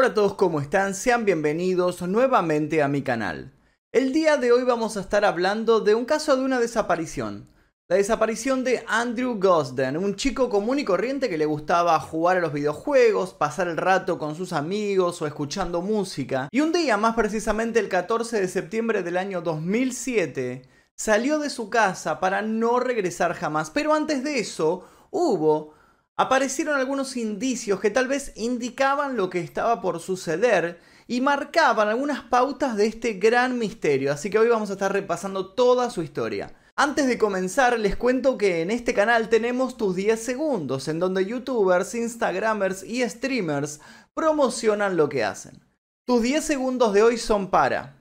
Hola a todos, ¿cómo están? Sean bienvenidos nuevamente a mi canal. El día de hoy vamos a estar hablando de un caso de una desaparición. La desaparición de Andrew Gosden, un chico común y corriente que le gustaba jugar a los videojuegos, pasar el rato con sus amigos o escuchando música. Y un día, más precisamente el 14 de septiembre del año 2007, salió de su casa para no regresar jamás. Pero antes de eso, hubo aparecieron algunos indicios que tal vez indicaban lo que estaba por suceder y marcaban algunas pautas de este gran misterio, así que hoy vamos a estar repasando toda su historia. Antes de comenzar, les cuento que en este canal tenemos tus 10 segundos, en donde youtubers, instagramers y streamers promocionan lo que hacen. Tus 10 segundos de hoy son para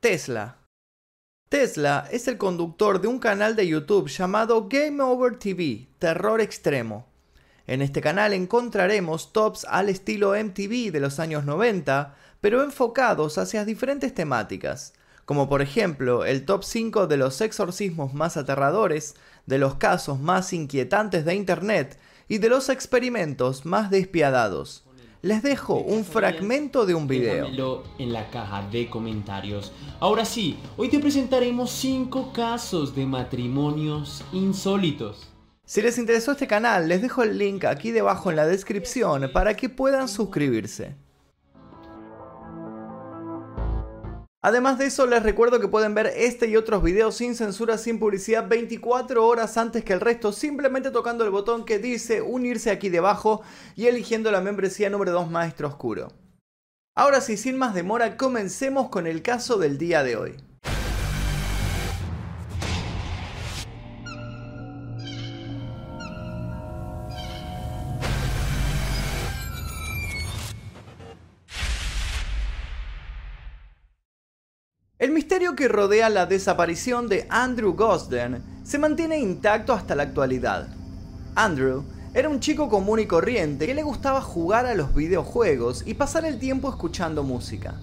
Tesla. Tesla es el conductor de un canal de YouTube llamado Game Over TV, Terror Extremo. En este canal encontraremos tops al estilo MTV de los años 90, pero enfocados hacia diferentes temáticas como por ejemplo el top 5 de los exorcismos más aterradores, de los casos más inquietantes de Internet y de los experimentos más despiadados. Les dejo un fragmento de un video. en la caja de comentarios. Ahora sí, hoy te presentaremos 5 casos de matrimonios insólitos. Si les interesó este canal, les dejo el link aquí debajo en la descripción para que puedan suscribirse. Además de eso, les recuerdo que pueden ver este y otros videos sin censura, sin publicidad, 24 horas antes que el resto, simplemente tocando el botón que dice unirse aquí debajo y eligiendo la membresía número 2 Maestro Oscuro. Ahora sí, sin más demora, comencemos con el caso del día de hoy. Misterio que rodea la desaparición de Andrew Gosden se mantiene intacto hasta la actualidad. Andrew era un chico común y corriente que le gustaba jugar a los videojuegos y pasar el tiempo escuchando música.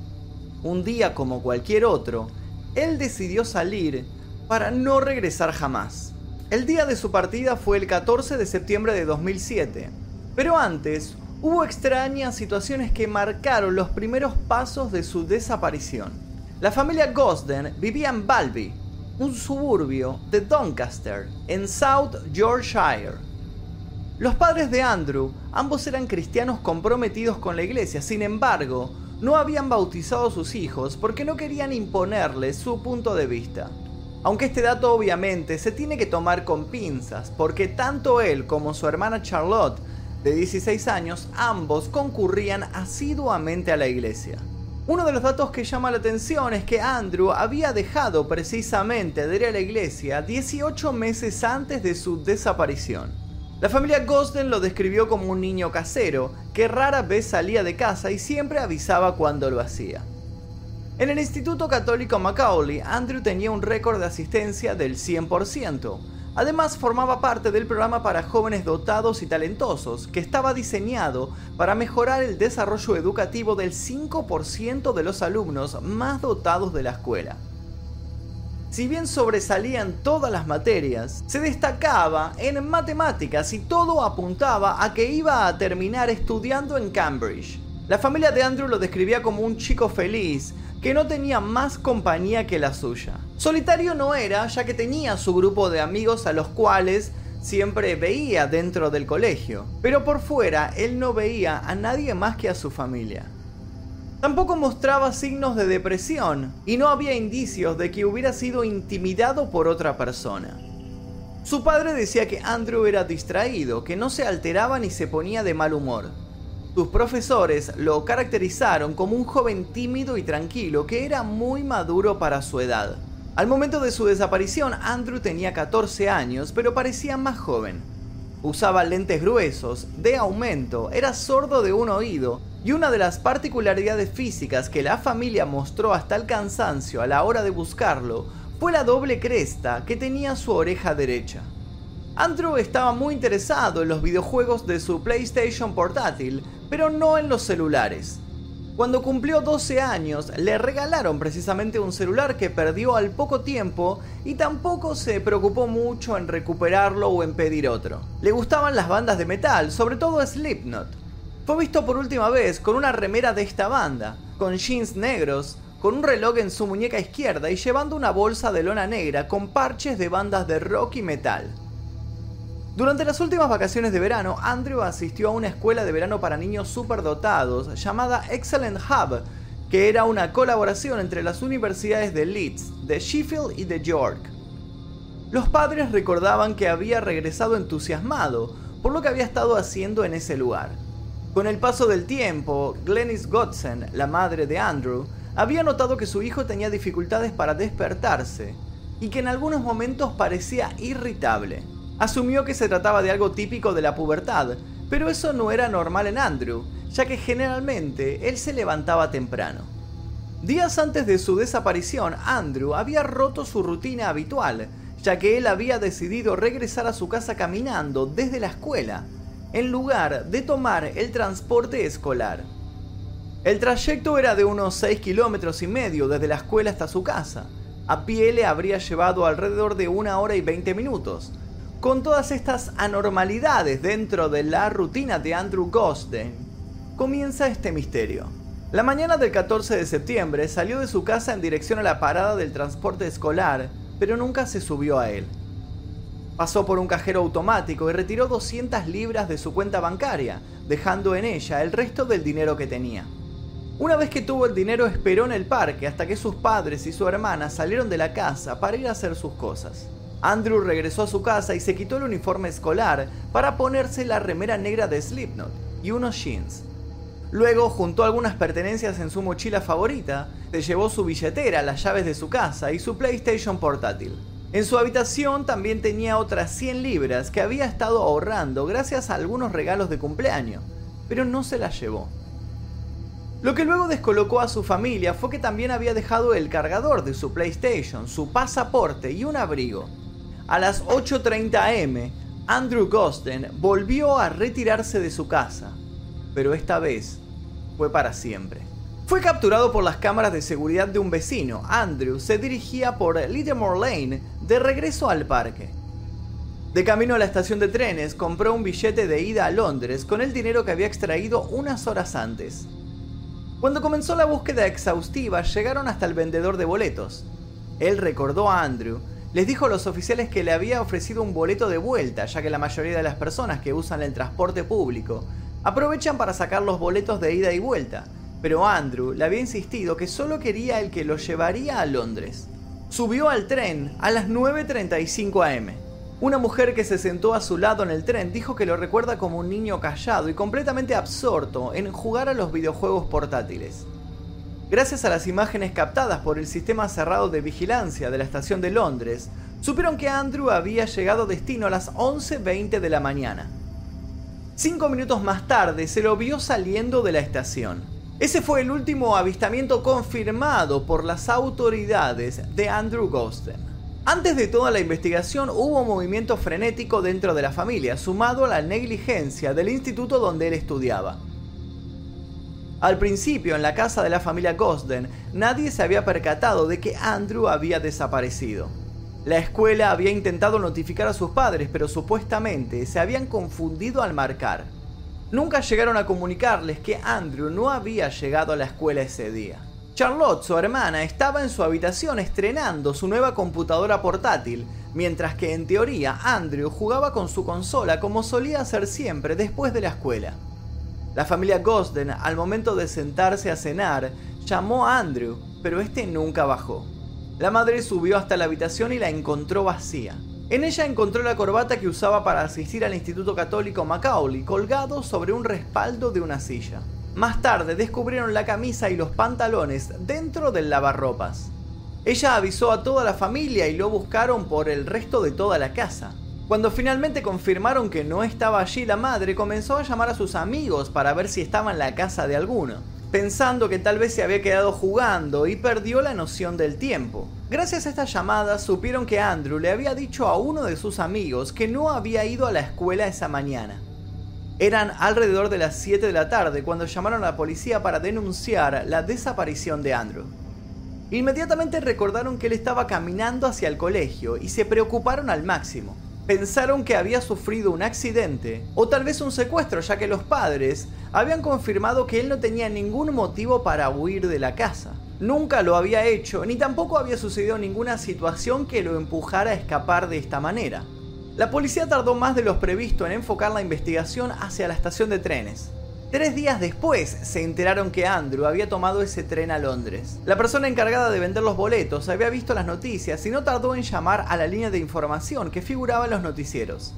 Un día como cualquier otro, él decidió salir para no regresar jamás. El día de su partida fue el 14 de septiembre de 2007, pero antes hubo extrañas situaciones que marcaron los primeros pasos de su desaparición. La familia Gosden vivía en Balby, un suburbio de Doncaster, en South Yorkshire. Los padres de Andrew, ambos eran cristianos comprometidos con la iglesia, sin embargo, no habían bautizado a sus hijos porque no querían imponerles su punto de vista. Aunque este dato obviamente se tiene que tomar con pinzas, porque tanto él como su hermana Charlotte, de 16 años, ambos concurrían asiduamente a la iglesia. Uno de los datos que llama la atención es que Andrew había dejado precisamente de ir a la iglesia 18 meses antes de su desaparición. La familia Gosden lo describió como un niño casero, que rara vez salía de casa y siempre avisaba cuando lo hacía. En el Instituto Católico Macaulay, Andrew tenía un récord de asistencia del 100%, Además, formaba parte del programa para jóvenes dotados y talentosos, que estaba diseñado para mejorar el desarrollo educativo del 5% de los alumnos más dotados de la escuela. Si bien sobresalían todas las materias, se destacaba en matemáticas y todo apuntaba a que iba a terminar estudiando en Cambridge. La familia de Andrew lo describía como un chico feliz, que no tenía más compañía que la suya. Solitario no era, ya que tenía su grupo de amigos a los cuales siempre veía dentro del colegio, pero por fuera él no veía a nadie más que a su familia. Tampoco mostraba signos de depresión y no había indicios de que hubiera sido intimidado por otra persona. Su padre decía que Andrew era distraído, que no se alteraba ni se ponía de mal humor. Sus profesores lo caracterizaron como un joven tímido y tranquilo que era muy maduro para su edad. Al momento de su desaparición, Andrew tenía 14 años, pero parecía más joven. Usaba lentes gruesos, de aumento, era sordo de un oído, y una de las particularidades físicas que la familia mostró hasta el cansancio a la hora de buscarlo fue la doble cresta que tenía su oreja derecha. Andrew estaba muy interesado en los videojuegos de su PlayStation portátil, pero no en los celulares. Cuando cumplió 12 años, le regalaron precisamente un celular que perdió al poco tiempo y tampoco se preocupó mucho en recuperarlo o en pedir otro. Le gustaban las bandas de metal, sobre todo Slipknot. fue visto por última vez con una remera de esta banda, con jeans negros, con un reloj en su muñeca izquierda y llevando una bolsa de lona negra con parches de bandas de rock y metal. Durante las últimas vacaciones de verano, Andrew asistió a una escuela de verano para niños superdotados llamada Excellent Hub, que era una colaboración entre las universidades de Leeds, de Sheffield y de York. Los padres recordaban que había regresado entusiasmado por lo que había estado haciendo en ese lugar. Con el paso del tiempo, Glennis Godsen, la madre de Andrew, había notado que su hijo tenía dificultades para despertarse y que en algunos momentos parecía irritable. Asumió que se trataba de algo típico de la pubertad, pero eso no era normal en Andrew, ya que generalmente él se levantaba temprano. Días antes de su desaparición, Andrew había roto su rutina habitual, ya que él había decidido regresar a su casa caminando desde la escuela, en lugar de tomar el transporte escolar. El trayecto era de unos 6 kilómetros y medio desde la escuela hasta su casa. A pie le habría llevado alrededor de una hora y 20 minutos. Con todas estas anormalidades dentro de la rutina de Andrew Gosden, comienza este misterio. La mañana del 14 de septiembre salió de su casa en dirección a la parada del transporte escolar, pero nunca se subió a él. Pasó por un cajero automático y retiró 200 libras de su cuenta bancaria, dejando en ella el resto del dinero que tenía. Una vez que tuvo el dinero esperó en el parque hasta que sus padres y su hermana salieron de la casa para ir a hacer sus cosas. Andrew regresó a su casa y se quitó el uniforme escolar para ponerse la remera negra de Slipknot y unos jeans. Luego juntó algunas pertenencias en su mochila favorita, se llevó su billetera, las llaves de su casa y su PlayStation portátil. En su habitación también tenía otras 100 libras que había estado ahorrando gracias a algunos regalos de cumpleaños, pero no se las llevó. Lo que luego descolocó a su familia fue que también había dejado el cargador de su PlayStation, su pasaporte y un abrigo. A las 8.30 am, Andrew Gosten volvió a retirarse de su casa, pero esta vez fue para siempre. Fue capturado por las cámaras de seguridad de un vecino. Andrew se dirigía por Littlemore Lane de regreso al parque. De camino a la estación de trenes, compró un billete de ida a Londres con el dinero que había extraído unas horas antes. Cuando comenzó la búsqueda exhaustiva, llegaron hasta el vendedor de boletos. Él recordó a Andrew, les dijo a los oficiales que le había ofrecido un boleto de vuelta, ya que la mayoría de las personas que usan el transporte público aprovechan para sacar los boletos de ida y vuelta, pero Andrew le había insistido que solo quería el que lo llevaría a Londres. Subió al tren a las 9.35 am. Una mujer que se sentó a su lado en el tren dijo que lo recuerda como un niño callado y completamente absorto en jugar a los videojuegos portátiles. Gracias a las imágenes captadas por el sistema cerrado de vigilancia de la estación de Londres, supieron que Andrew había llegado a destino a las 11.20 de la mañana. Cinco minutos más tarde se lo vio saliendo de la estación. Ese fue el último avistamiento confirmado por las autoridades de Andrew Gosten. Antes de toda la investigación hubo un movimiento frenético dentro de la familia, sumado a la negligencia del instituto donde él estudiaba. Al principio, en la casa de la familia Gosden, nadie se había percatado de que Andrew había desaparecido. La escuela había intentado notificar a sus padres, pero supuestamente se habían confundido al marcar. Nunca llegaron a comunicarles que Andrew no había llegado a la escuela ese día. Charlotte, su hermana, estaba en su habitación estrenando su nueva computadora portátil, mientras que en teoría Andrew jugaba con su consola como solía hacer siempre después de la escuela. La familia Gosden, al momento de sentarse a cenar, llamó a Andrew, pero este nunca bajó. La madre subió hasta la habitación y la encontró vacía. En ella encontró la corbata que usaba para asistir al Instituto Católico Macaulay colgado sobre un respaldo de una silla. Más tarde descubrieron la camisa y los pantalones dentro del lavarropas. Ella avisó a toda la familia y lo buscaron por el resto de toda la casa. Cuando finalmente confirmaron que no estaba allí la madre, comenzó a llamar a sus amigos para ver si estaba en la casa de alguno pensando que tal vez se había quedado jugando y perdió la noción del tiempo. Gracias a estas llamadas supieron que Andrew le había dicho a uno de sus amigos que no había ido a la escuela esa mañana. Eran alrededor de las 7 de la tarde cuando llamaron a la policía para denunciar la desaparición de Andrew. Inmediatamente recordaron que él estaba caminando hacia el colegio y se preocuparon al máximo. Pensaron que había sufrido un accidente o tal vez un secuestro, ya que los padres habían confirmado que él no tenía ningún motivo para huir de la casa. Nunca lo había hecho, ni tampoco había sucedido ninguna situación que lo empujara a escapar de esta manera. La policía tardó más de lo previsto en enfocar la investigación hacia la estación de trenes. Tres días después se enteraron que Andrew había tomado ese tren a Londres. La persona encargada de vender los boletos había visto las noticias y no tardó en llamar a la línea de información que figuraba en los noticieros.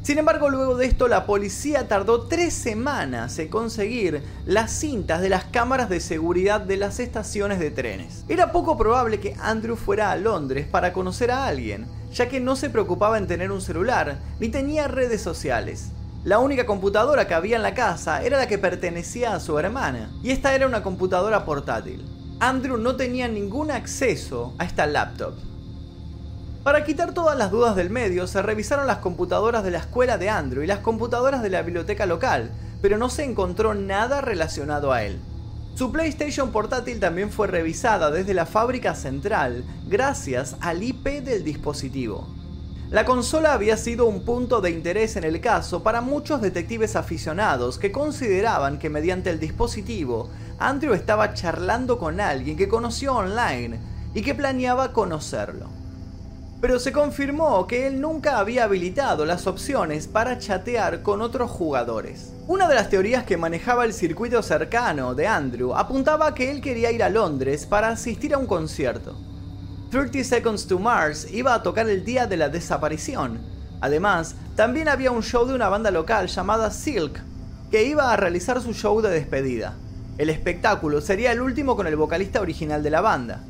Sin embargo, luego de esto, la policía tardó tres semanas en conseguir las cintas de las cámaras de seguridad de las estaciones de trenes. Era poco probable que Andrew fuera a Londres para conocer a alguien, ya que no se preocupaba en tener un celular, ni tenía redes sociales. La única computadora que había en la casa era la que pertenecía a su hermana, y esta era una computadora portátil. Andrew no tenía ningún acceso a esta laptop. Para quitar todas las dudas del medio, se revisaron las computadoras de la escuela de Andrew y las computadoras de la biblioteca local, pero no se encontró nada relacionado a él. Su PlayStation portátil también fue revisada desde la fábrica central gracias al IP del dispositivo. La consola había sido un punto de interés en el caso para muchos detectives aficionados que consideraban que mediante el dispositivo Andrew estaba charlando con alguien que conoció online y que planeaba conocerlo. Pero se confirmó que él nunca había habilitado las opciones para chatear con otros jugadores. Una de las teorías que manejaba el circuito cercano de Andrew apuntaba a que él quería ir a Londres para asistir a un concierto. 30 Seconds to Mars iba a tocar el día de la desaparición. Además, también había un show de una banda local llamada Silk, que iba a realizar su show de despedida. El espectáculo sería el último con el vocalista original de la banda.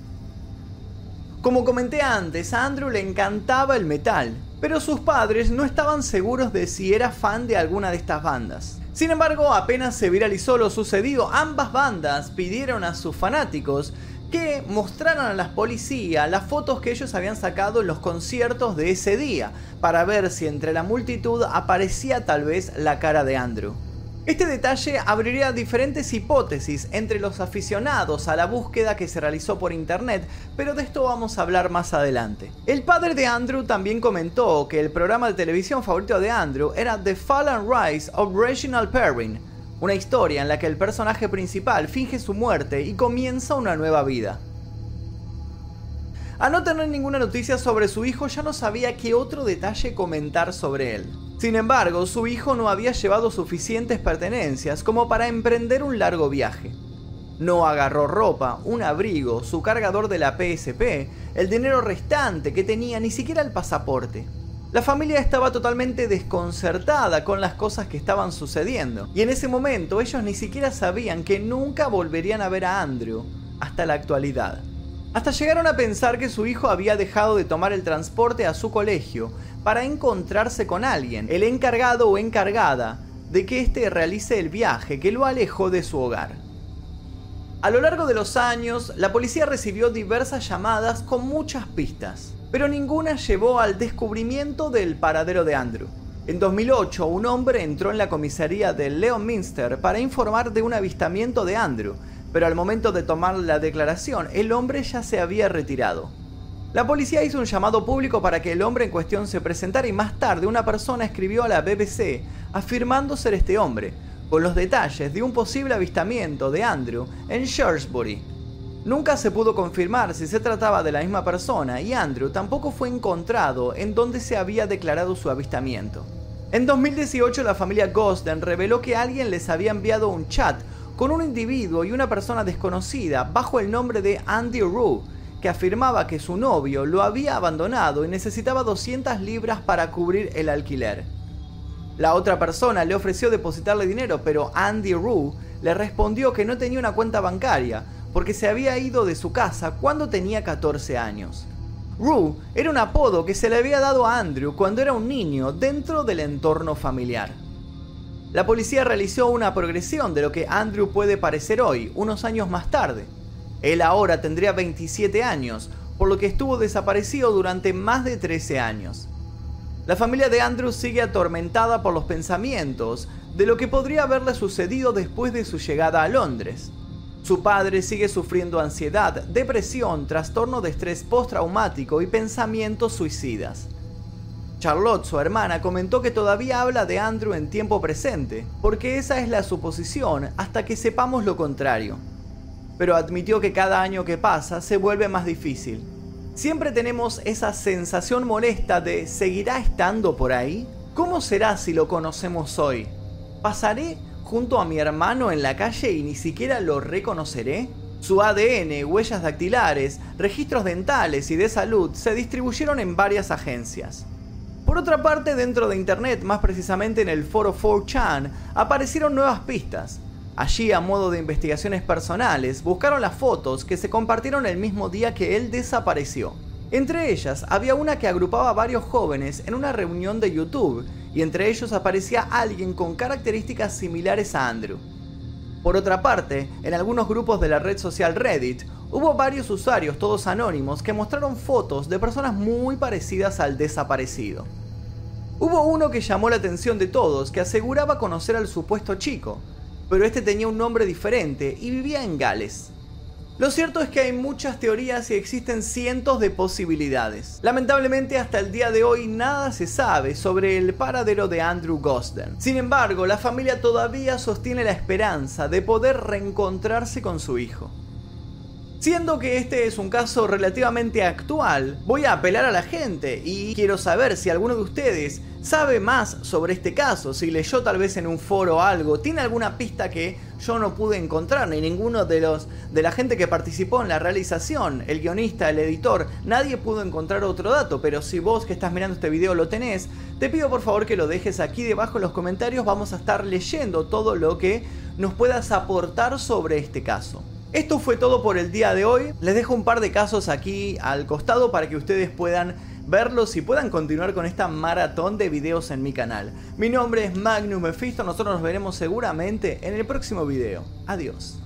Como comenté antes, a Andrew le encantaba el metal, pero sus padres no estaban seguros de si era fan de alguna de estas bandas. Sin embargo, apenas se viralizó lo sucedido, ambas bandas pidieron a sus fanáticos que mostraran a las policías las fotos que ellos habían sacado en los conciertos de ese día, para ver si entre la multitud aparecía tal vez la cara de Andrew. Este detalle abriría diferentes hipótesis entre los aficionados a la búsqueda que se realizó por internet, pero de esto vamos a hablar más adelante. El padre de Andrew también comentó que el programa de televisión favorito de Andrew era The Fall and Rise of Reginald Perrin, una historia en la que el personaje principal finge su muerte y comienza una nueva vida. Al no tener ninguna noticia sobre su hijo ya no sabía qué otro detalle comentar sobre él. Sin embargo, su hijo no había llevado suficientes pertenencias como para emprender un largo viaje. No agarró ropa, un abrigo, su cargador de la PSP, el dinero restante que tenía, ni siquiera el pasaporte. La familia estaba totalmente desconcertada con las cosas que estaban sucediendo, y en ese momento ellos ni siquiera sabían que nunca volverían a ver a Andrew hasta la actualidad. Hasta llegaron a pensar que su hijo había dejado de tomar el transporte a su colegio para encontrarse con alguien, el encargado o encargada de que éste realice el viaje que lo alejó de su hogar. A lo largo de los años, la policía recibió diversas llamadas con muchas pistas pero ninguna llevó al descubrimiento del paradero de Andrew. En 2008, un hombre entró en la comisaría de Leominster para informar de un avistamiento de Andrew, pero al momento de tomar la declaración, el hombre ya se había retirado. La policía hizo un llamado público para que el hombre en cuestión se presentara y más tarde una persona escribió a la BBC afirmando ser este hombre, con los detalles de un posible avistamiento de Andrew en Shrewsbury, Nunca se pudo confirmar si se trataba de la misma persona y Andrew tampoco fue encontrado en donde se había declarado su avistamiento. En 2018 la familia Gosden reveló que alguien les había enviado un chat con un individuo y una persona desconocida bajo el nombre de Andy Rue, que afirmaba que su novio lo había abandonado y necesitaba 200 libras para cubrir el alquiler. La otra persona le ofreció depositarle dinero, pero Andy Rue le respondió que no tenía una cuenta bancaria, porque se había ido de su casa cuando tenía 14 años. Rue era un apodo que se le había dado a Andrew cuando era un niño dentro del entorno familiar. La policía realizó una progresión de lo que Andrew puede parecer hoy, unos años más tarde. Él ahora tendría 27 años, por lo que estuvo desaparecido durante más de 13 años. La familia de Andrew sigue atormentada por los pensamientos de lo que podría haberle sucedido después de su llegada a Londres. Su padre sigue sufriendo ansiedad, depresión, trastorno de estrés postraumático y pensamientos suicidas. Charlotte, su hermana, comentó que todavía habla de Andrew en tiempo presente, porque esa es la suposición hasta que sepamos lo contrario. Pero admitió que cada año que pasa se vuelve más difícil. Siempre tenemos esa sensación molesta de ¿seguirá estando por ahí? ¿Cómo será si lo conocemos hoy? ¿Pasaré junto a mi hermano en la calle y ni siquiera lo reconoceré? Su ADN, huellas dactilares, registros dentales y de salud se distribuyeron en varias agencias. Por otra parte, dentro de Internet, más precisamente en el foro 4chan, aparecieron nuevas pistas. Allí, a modo de investigaciones personales, buscaron las fotos que se compartieron el mismo día que él desapareció. Entre ellas, había una que agrupaba a varios jóvenes en una reunión de YouTube, y entre ellos aparecía alguien con características similares a Andrew. Por otra parte, en algunos grupos de la red social Reddit, hubo varios usuarios, todos anónimos, que mostraron fotos de personas muy parecidas al desaparecido. Hubo uno que llamó la atención de todos, que aseguraba conocer al supuesto chico, pero este tenía un nombre diferente y vivía en Gales. Lo cierto es que hay muchas teorías y existen cientos de posibilidades. Lamentablemente hasta el día de hoy nada se sabe sobre el paradero de Andrew Gosden. Sin embargo, la familia todavía sostiene la esperanza de poder reencontrarse con su hijo. Siendo que este es un caso relativamente actual, voy a apelar a la gente y quiero saber si alguno de ustedes sabe más sobre este caso, si leyó tal vez en un foro algo, tiene alguna pista que yo no pude encontrar, ni ninguno de los de la gente que participó en la realización, el guionista, el editor, nadie pudo encontrar otro dato, pero si vos que estás mirando este video lo tenés, te pido por favor que lo dejes aquí debajo en los comentarios, vamos a estar leyendo todo lo que nos puedas aportar sobre este caso. Esto fue todo por el día de hoy. Les dejo un par de casos aquí al costado para que ustedes puedan verlos y puedan continuar con esta maratón de videos en mi canal. Mi nombre es Magnum Mephisto, nosotros nos veremos seguramente en el próximo video. Adiós.